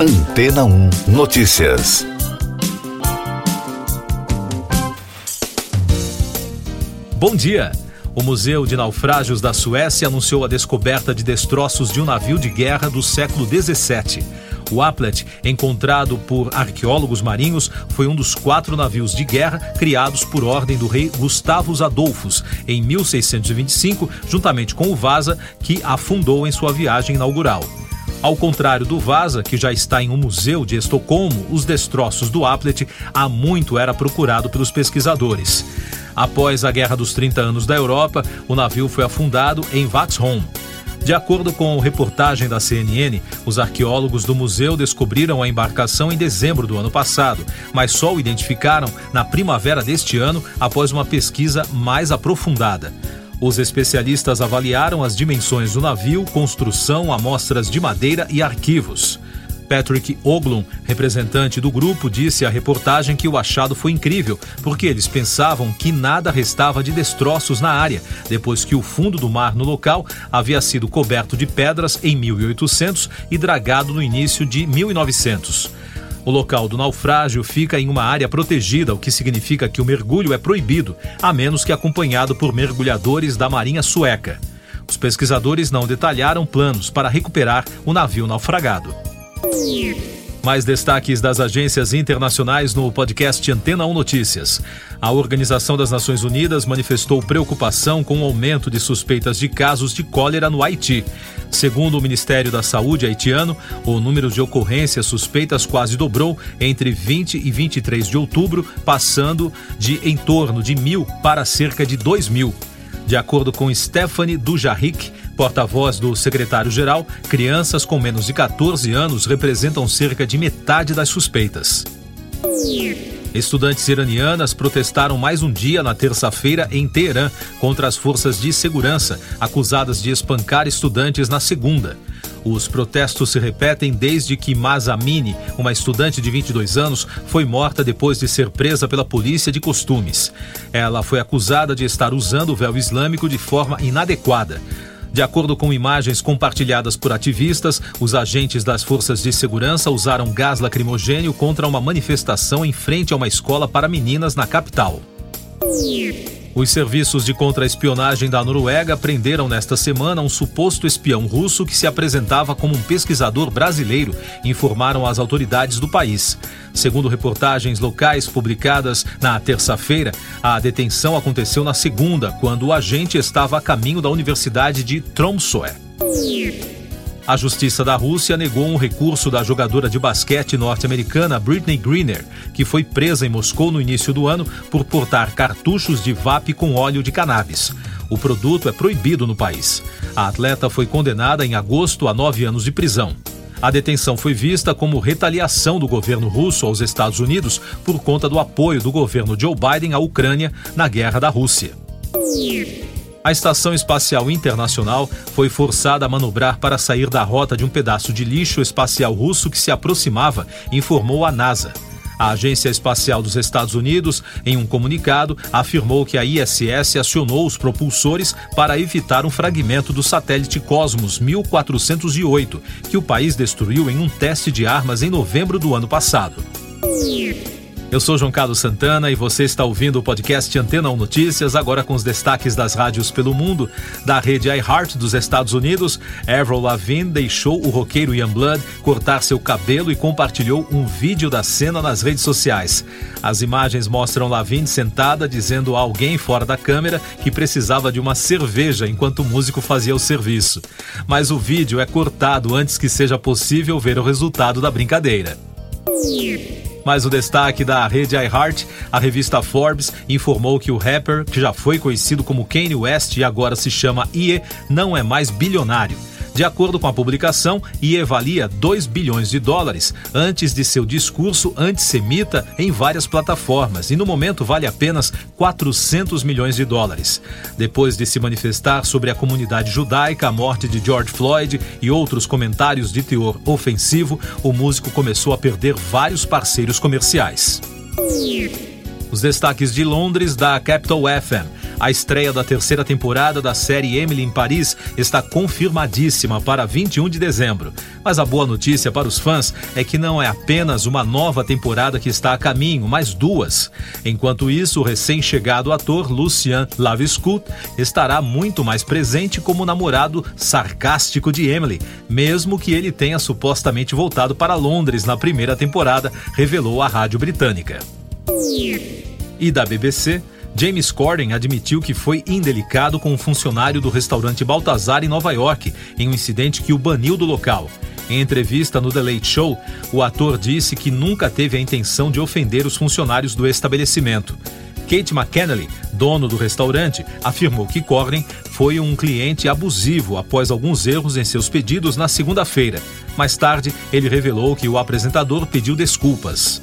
Antena 1 Notícias. Bom dia. O Museu de Naufrágios da Suécia anunciou a descoberta de destroços de um navio de guerra do século 17. O Applet, encontrado por arqueólogos marinhos, foi um dos quatro navios de guerra criados por ordem do rei Gustavus Adolphus em 1625, juntamente com o Vasa, que afundou em sua viagem inaugural. Ao contrário do Vasa, que já está em um museu de Estocolmo, os destroços do Applet há muito era procurado pelos pesquisadores. Após a Guerra dos 30 Anos da Europa, o navio foi afundado em Vaxholm. De acordo com reportagem da CNN, os arqueólogos do museu descobriram a embarcação em dezembro do ano passado, mas só o identificaram na primavera deste ano após uma pesquisa mais aprofundada. Os especialistas avaliaram as dimensões do navio, construção, amostras de madeira e arquivos. Patrick Oglum, representante do grupo, disse à reportagem que o achado foi incrível, porque eles pensavam que nada restava de destroços na área, depois que o fundo do mar no local havia sido coberto de pedras em 1800 e dragado no início de 1900. O local do naufrágio fica em uma área protegida, o que significa que o mergulho é proibido, a menos que acompanhado por mergulhadores da Marinha Sueca. Os pesquisadores não detalharam planos para recuperar o navio naufragado. Mais destaques das agências internacionais no podcast Antena 1 Notícias. A Organização das Nações Unidas manifestou preocupação com o aumento de suspeitas de casos de cólera no Haiti. Segundo o Ministério da Saúde haitiano, o número de ocorrências suspeitas quase dobrou entre 20 e 23 de outubro, passando de em torno de mil para cerca de 2 mil. De acordo com Stephanie Dujarric, porta-voz do secretário-geral, crianças com menos de 14 anos representam cerca de metade das suspeitas. Estudantes iranianas protestaram mais um dia na terça-feira em Teherã contra as forças de segurança, acusadas de espancar estudantes na segunda. Os protestos se repetem desde que Mazamini, uma estudante de 22 anos, foi morta depois de ser presa pela polícia de costumes. Ela foi acusada de estar usando o véu islâmico de forma inadequada. De acordo com imagens compartilhadas por ativistas, os agentes das forças de segurança usaram gás lacrimogênio contra uma manifestação em frente a uma escola para meninas na capital. Os serviços de contra-espionagem da Noruega prenderam nesta semana um suposto espião russo que se apresentava como um pesquisador brasileiro, informaram as autoridades do país. Segundo reportagens locais publicadas na terça-feira, a detenção aconteceu na segunda, quando o agente estava a caminho da Universidade de Tromsø. A Justiça da Rússia negou um recurso da jogadora de basquete norte-americana Britney Greener, que foi presa em Moscou no início do ano por portar cartuchos de vape com óleo de cannabis. O produto é proibido no país. A atleta foi condenada em agosto a nove anos de prisão. A detenção foi vista como retaliação do governo russo aos Estados Unidos por conta do apoio do governo Joe Biden à Ucrânia na guerra da Rússia. A Estação Espacial Internacional foi forçada a manobrar para sair da rota de um pedaço de lixo espacial russo que se aproximava, informou a NASA. A Agência Espacial dos Estados Unidos, em um comunicado, afirmou que a ISS acionou os propulsores para evitar um fragmento do satélite Cosmos 1408, que o país destruiu em um teste de armas em novembro do ano passado. Eu sou João Carlos Santana e você está ouvindo o podcast Antena 1 Notícias, agora com os destaques das rádios pelo mundo. Da rede iHeart dos Estados Unidos, Avril Lavigne deixou o roqueiro Ian Blood cortar seu cabelo e compartilhou um vídeo da cena nas redes sociais. As imagens mostram Lavigne sentada dizendo a alguém fora da câmera que precisava de uma cerveja enquanto o músico fazia o serviço. Mas o vídeo é cortado antes que seja possível ver o resultado da brincadeira. Mais o destaque da rede iHeart, a revista Forbes informou que o rapper, que já foi conhecido como Kanye West e agora se chama Ye, não é mais bilionário. De acordo com a publicação, IE valia 2 bilhões de dólares antes de seu discurso antissemita em várias plataformas e no momento vale apenas 400 milhões de dólares. Depois de se manifestar sobre a comunidade judaica, a morte de George Floyd e outros comentários de teor ofensivo, o músico começou a perder vários parceiros comerciais. Os destaques de Londres da Capital FM. A estreia da terceira temporada da série Emily em Paris está confirmadíssima para 21 de dezembro. Mas a boa notícia para os fãs é que não é apenas uma nova temporada que está a caminho, mas duas. Enquanto isso, o recém-chegado ator Lucien Laviscut estará muito mais presente como namorado sarcástico de Emily, mesmo que ele tenha supostamente voltado para Londres na primeira temporada, revelou a rádio britânica. E da BBC, James Corden admitiu que foi indelicado com um funcionário do restaurante Baltazar em Nova York, em um incidente que o baniu do local. Em entrevista no The Late Show, o ator disse que nunca teve a intenção de ofender os funcionários do estabelecimento. Kate McKennelly, dono do restaurante, afirmou que Corden foi um cliente abusivo após alguns erros em seus pedidos na segunda-feira. Mais tarde, ele revelou que o apresentador pediu desculpas.